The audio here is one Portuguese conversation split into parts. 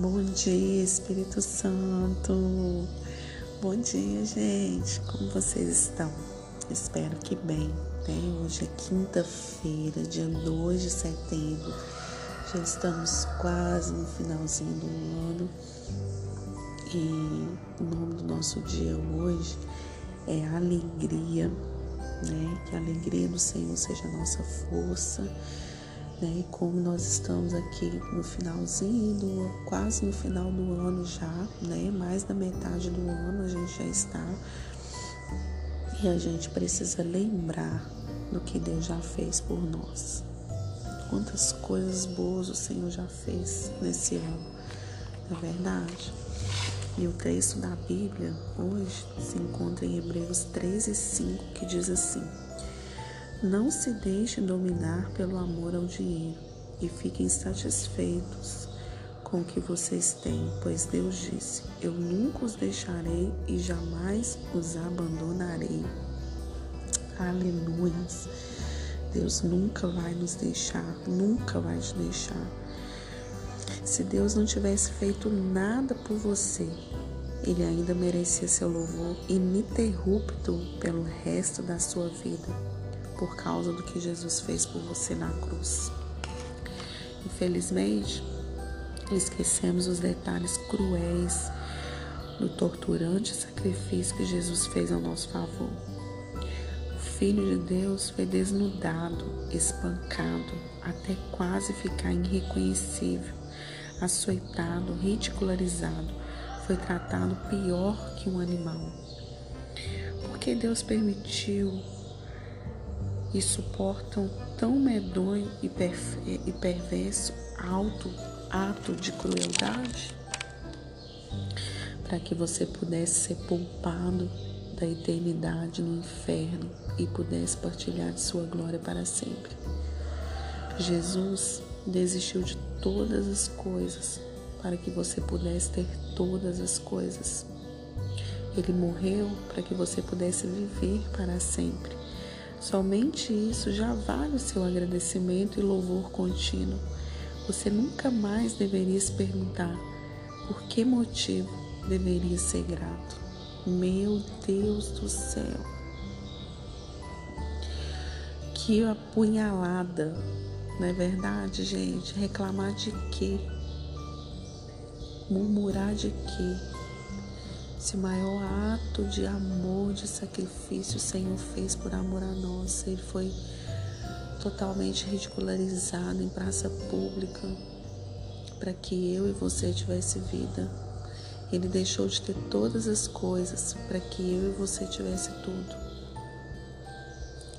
Bom dia, Espírito Santo. Bom dia, gente. Como vocês estão? Espero que bem. Né? Hoje é quinta-feira, dia 2 de setembro. Já estamos quase no finalzinho do ano. E o nome do nosso dia hoje é alegria, né? Que a alegria do Senhor seja a nossa força né? E como nós estamos aqui no finalzinho do quase no final do ano já, né? Mais da metade do ano a gente já está. E a gente precisa lembrar do que Deus já fez por nós. Quantas coisas boas o Senhor já fez nesse ano, não é verdade? E o texto da Bíblia hoje se encontra em Hebreus 13, 5, que diz assim: não se deixe dominar pelo amor ao dinheiro e fiquem satisfeitos com o que vocês têm, pois Deus disse: Eu nunca os deixarei e jamais os abandonarei. Aleluia. Deus nunca vai nos deixar, nunca vai te deixar. Se Deus não tivesse feito nada por você, ele ainda merecia seu louvor ininterrupto pelo resto da sua vida por causa do que Jesus fez por você na cruz. Infelizmente, esquecemos os detalhes cruéis do torturante sacrifício que Jesus fez ao nosso favor. O Filho de Deus foi desnudado, espancado, até quase ficar irreconhecível, açoitado, ridicularizado, foi tratado pior que um animal. Porque Deus permitiu e suportam tão medonho e, e perverso alto ato de crueldade? Para que você pudesse ser poupado da eternidade no inferno e pudesse partilhar de sua glória para sempre. Jesus desistiu de todas as coisas para que você pudesse ter todas as coisas. Ele morreu para que você pudesse viver para sempre. Somente isso já vale o seu agradecimento e louvor contínuo. Você nunca mais deveria se perguntar por que motivo deveria ser grato. Meu Deus do céu! Que apunhalada, não é verdade, gente? Reclamar de quê? Murmurar de quê? Esse maior ato de amor, de sacrifício o Senhor fez por amor a nós. Ele foi totalmente ridicularizado em praça pública para que eu e você tivesse vida. Ele deixou de ter todas as coisas para que eu e você tivesse tudo.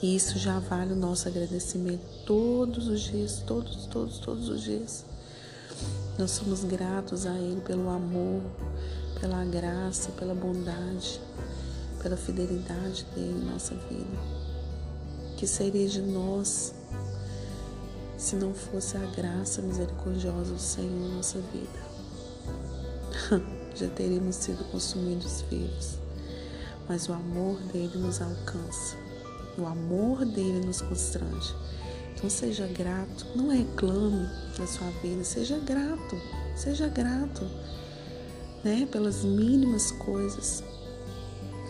E isso já vale o nosso agradecimento todos os dias, todos, todos, todos os dias. Nós somos gratos a Ele pelo amor, pela graça, pela bondade, pela fidelidade dele em nossa vida. Que seria de nós se não fosse a graça misericordiosa do Senhor em nossa vida? Já teríamos sido consumidos vivos. Mas o amor dele nos alcança. O amor dele nos constrange. Então seja grato, não reclame da sua vida, seja grato, seja grato né? Pelas mínimas coisas.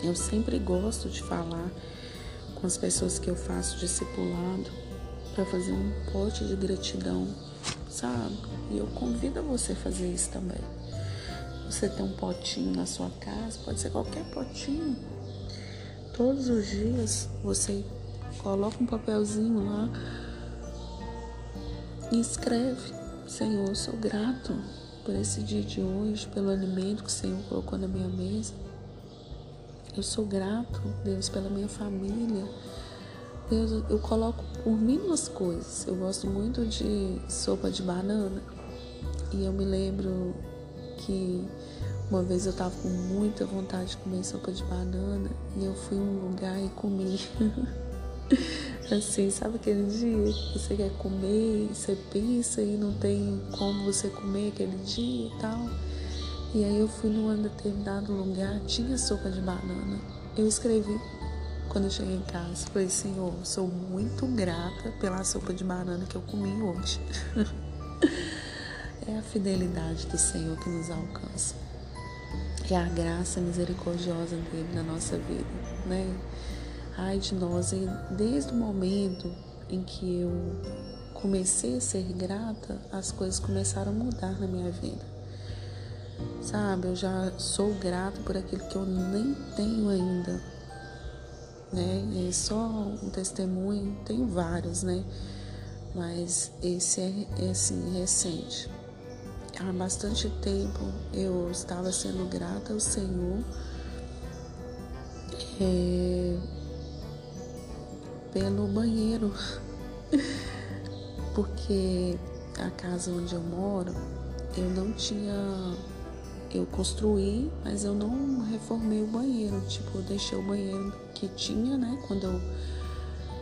Eu sempre gosto de falar com as pessoas que eu faço discipulado para fazer um pote de gratidão, sabe? E eu convido você a fazer isso também. Você tem um potinho na sua casa, pode ser qualquer potinho. Todos os dias você coloca um papelzinho lá e escreve: Senhor, sou grato por esse dia de hoje, pelo alimento que o Senhor colocou na minha mesa. Eu sou grato, Deus, pela minha família. Deus, eu coloco por mínimas coisas. Eu gosto muito de sopa de banana. E eu me lembro que uma vez eu estava com muita vontade de comer sopa de banana e eu fui em um lugar e comi. Assim, sabe aquele dia que você quer comer você pensa e não tem como você comer aquele dia e tal? E aí eu fui num determinado lugar, tinha sopa de banana. Eu escrevi quando eu cheguei em casa. Falei, Senhor, sou muito grata pela sopa de banana que eu comi hoje. é a fidelidade do Senhor que nos alcança. É a graça misericordiosa dele na nossa vida, né? Ai de nós, desde o momento em que eu comecei a ser grata, as coisas começaram a mudar na minha vida. Sabe, eu já sou grata por aquilo que eu nem tenho ainda, né? E só um testemunho, tenho vários, né? Mas esse é, é assim, recente. Há bastante tempo eu estava sendo grata ao Senhor é, pelo banheiro, porque a casa onde eu moro eu não tinha eu construí, mas eu não reformei o banheiro. Tipo, eu deixei o banheiro que tinha, né? Quando eu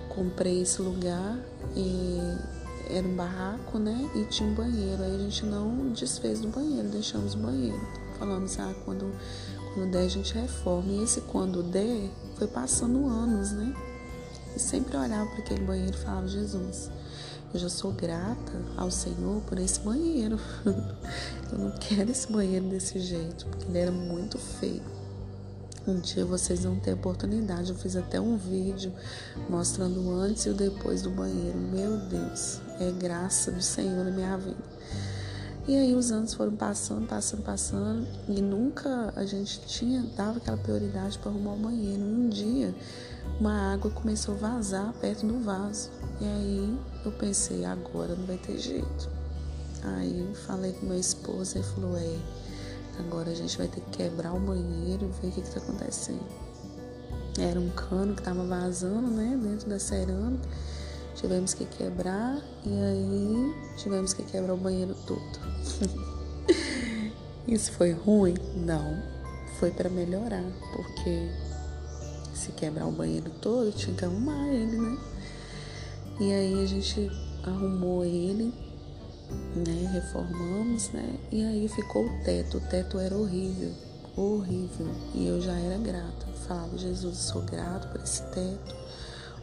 comprei esse lugar, era um barraco, né? E tinha um banheiro. Aí a gente não desfez do banheiro, deixamos o banheiro. Falamos, ah, quando, quando der a gente reforma. E esse quando der foi passando anos, né? E sempre olhava para aquele banheiro e falava, Jesus, eu já sou grata ao Senhor por esse banheiro. Eu não quero esse banheiro desse jeito, porque ele era muito feio. Um dia vocês vão ter oportunidade. Eu fiz até um vídeo mostrando o antes e o depois do banheiro. Meu Deus, é graça do Senhor na minha vida. E aí os anos foram passando, passando, passando, e nunca a gente tinha dava aquela prioridade para arrumar o banheiro. Um dia uma água começou a vazar perto do vaso. E aí eu pensei, agora não vai ter jeito. Aí falei com meu esposo e falou, é, agora a gente vai ter que quebrar o banheiro e ver o que está acontecendo. Era um cano que estava vazando, né, dentro da cerâmica. Tivemos que quebrar e aí tivemos que quebrar o banheiro todo. Isso foi ruim? Não. Foi para melhorar, porque se quebrar o banheiro todo, tinha que arrumar ele, né? E aí a gente arrumou ele, né? Reformamos, né? E aí ficou o teto. O teto era horrível, horrível. E eu já era grata. Falava, Jesus, eu sou grato por esse teto.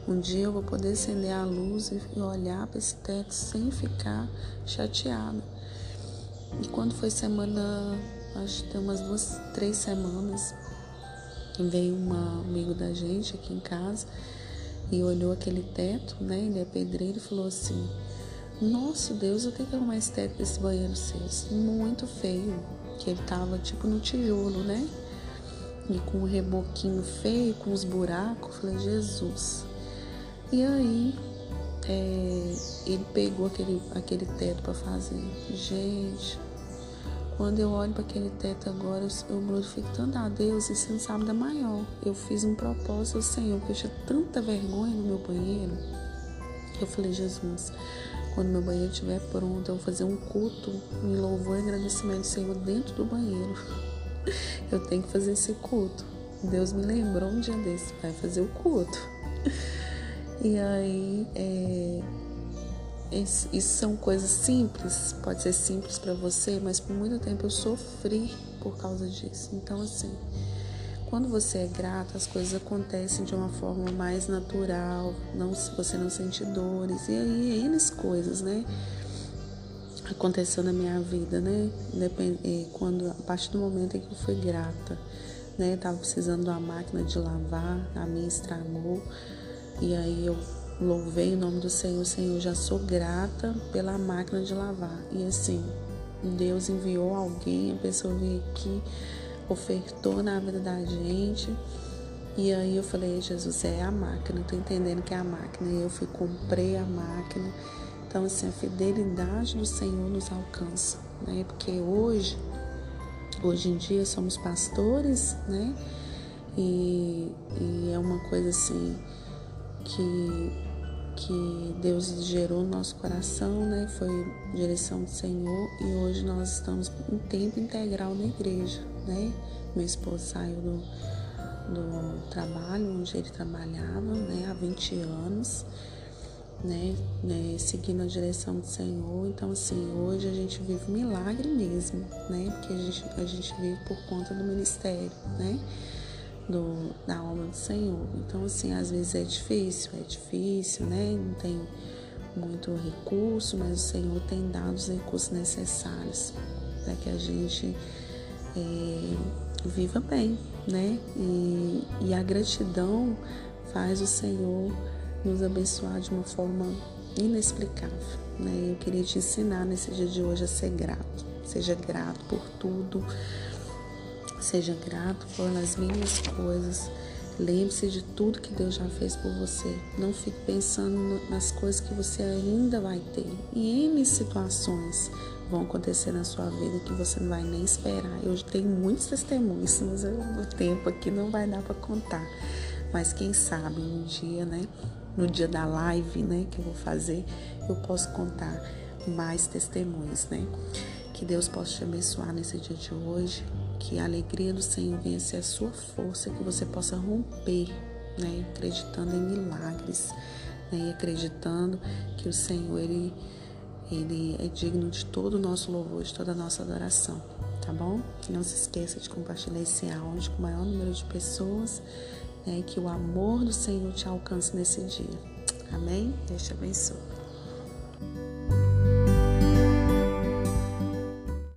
Um dia eu vou poder acender a luz e olhar para esse teto sem ficar chateada. E quando foi semana, acho que tem umas duas, três semanas, veio um amigo da gente aqui em casa e olhou aquele teto, né? Ele é pedreiro e falou assim: Nossa Deus, eu tenho que arrumar esse teto desse banheiro seu. Muito feio. Que ele tava tipo no tijolo, né? E com um reboquinho feio, com os buracos. Eu falei, Jesus. E aí é, ele pegou aquele, aquele teto para fazer. Gente, quando eu olho para aquele teto agora, eu glorifico tanto a Deus e você não sabe da maior. Eu fiz um propósito Senhor, porque eu tinha tanta vergonha no meu banheiro. Eu falei, Jesus, quando meu banheiro estiver pronto, eu vou fazer um culto em louvor e agradecimento Senhor dentro do banheiro. Eu tenho que fazer esse culto. Deus me lembrou um dia desse, vai fazer o culto. E aí, é, isso são coisas simples, pode ser simples para você, mas por muito tempo eu sofri por causa disso. Então, assim, quando você é grato, as coisas acontecem de uma forma mais natural, não você não sente dores. E aí, N coisas, né? Aconteceu na minha vida, né? Quando, a partir do momento em que eu fui grata, né? tava precisando de uma máquina de lavar, a minha estragou. E aí eu Louvei o nome do Senhor, Senhor, já sou grata pela máquina de lavar. E assim, Deus enviou alguém, a pessoa veio aqui, ofertou na vida da gente. E aí eu falei, Jesus, é a máquina, tô entendendo que é a máquina. E eu fui, comprei a máquina. Então, assim, a fidelidade do Senhor nos alcança, né? Porque hoje, hoje em dia, somos pastores, né? E, e é uma coisa assim que que Deus gerou no nosso coração, né? Foi direção do Senhor e hoje nós estamos em tempo integral na igreja, né? Meu esposo saiu do, do trabalho onde ele trabalhava, né? Há 20 anos, né? né? Seguindo a direção do Senhor. Então, assim, hoje a gente vive milagre mesmo, né? Porque a gente, a gente vive por conta do ministério, né? Do, da alma do Senhor. Então, assim, às vezes é difícil, é difícil, né? Não tem muito recurso, mas o Senhor tem dado os recursos necessários para que a gente é, viva bem, né? E, e a gratidão faz o Senhor nos abençoar de uma forma inexplicável, né? Eu queria te ensinar nesse dia de hoje a ser grato. Seja grato por tudo, seja grato pelas mínimas coisas. Lembre-se de tudo que Deus já fez por você. Não fique pensando nas coisas que você ainda vai ter. E em situações vão acontecer na sua vida que você não vai nem esperar. Eu tenho muitos testemunhos, mas o tempo aqui não vai dar para contar. Mas quem sabe um dia, né? No dia da live, né, que eu vou fazer, eu posso contar mais testemunhos, né? Que Deus possa te abençoar nesse dia de hoje, que a alegria do Senhor venha ser a sua força, que você possa romper, né, acreditando em milagres, né, e acreditando que o Senhor ele ele é digno de todo o nosso louvor, de toda a nossa adoração, tá bom? Não se esqueça de compartilhar esse áudio com o maior número de pessoas, né, que o amor do Senhor te alcance nesse dia. Amém? Deus te abençoe.